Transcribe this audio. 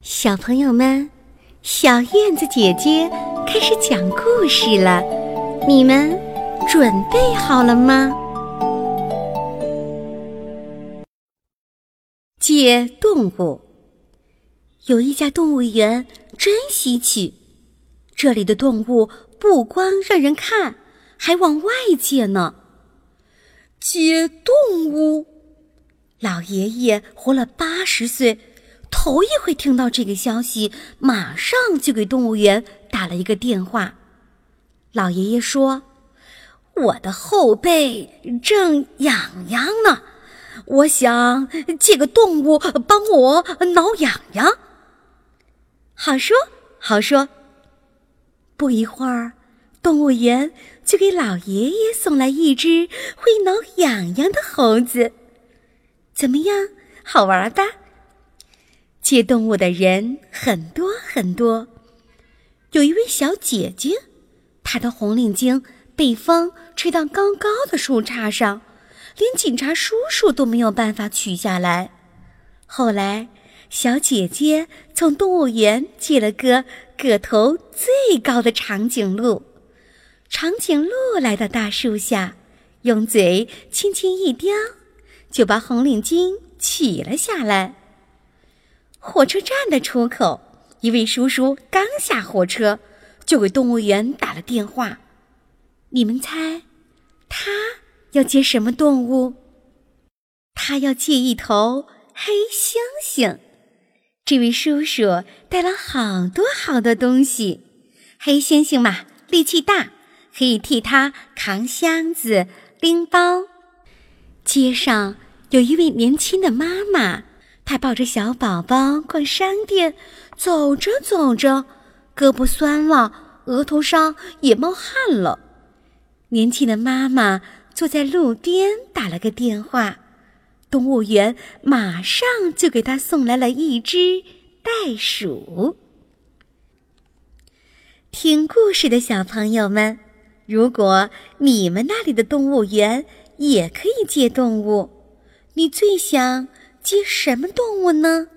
小朋友们，小燕子姐姐开始讲故事了，你们准备好了吗？借动物，有一家动物园真稀奇，这里的动物不光让人看，还往外借呢。借动物，老爷爷活了八十岁。头一回听到这个消息，马上就给动物园打了一个电话。老爷爷说：“我的后背正痒痒呢，我想借个动物帮我挠痒痒。”好说好说。不一会儿，动物园就给老爷爷送来一只会挠痒痒的猴子。怎么样，好玩吧？借动物的人很多很多，有一位小姐姐，她的红领巾被风吹到高高的树杈上，连警察叔叔都没有办法取下来。后来，小姐姐从动物园借了个个头最高的长颈鹿，长颈鹿来到大树下，用嘴轻轻一叼，就把红领巾取了下来。火车站的出口，一位叔叔刚下火车，就给动物园打了电话。你们猜，他要借什么动物？他要借一头黑猩猩。这位叔叔带了好多好多东西。黑猩猩嘛，力气大，可以替他扛箱子、拎包。街上有一位年轻的妈妈。他抱着小宝宝逛商店，走着走着，胳膊酸了，额头上也冒汗了。年轻的妈妈坐在路边打了个电话，动物园马上就给他送来了一只袋鼠。听故事的小朋友们，如果你们那里的动物园也可以借动物，你最想？接什么动物呢？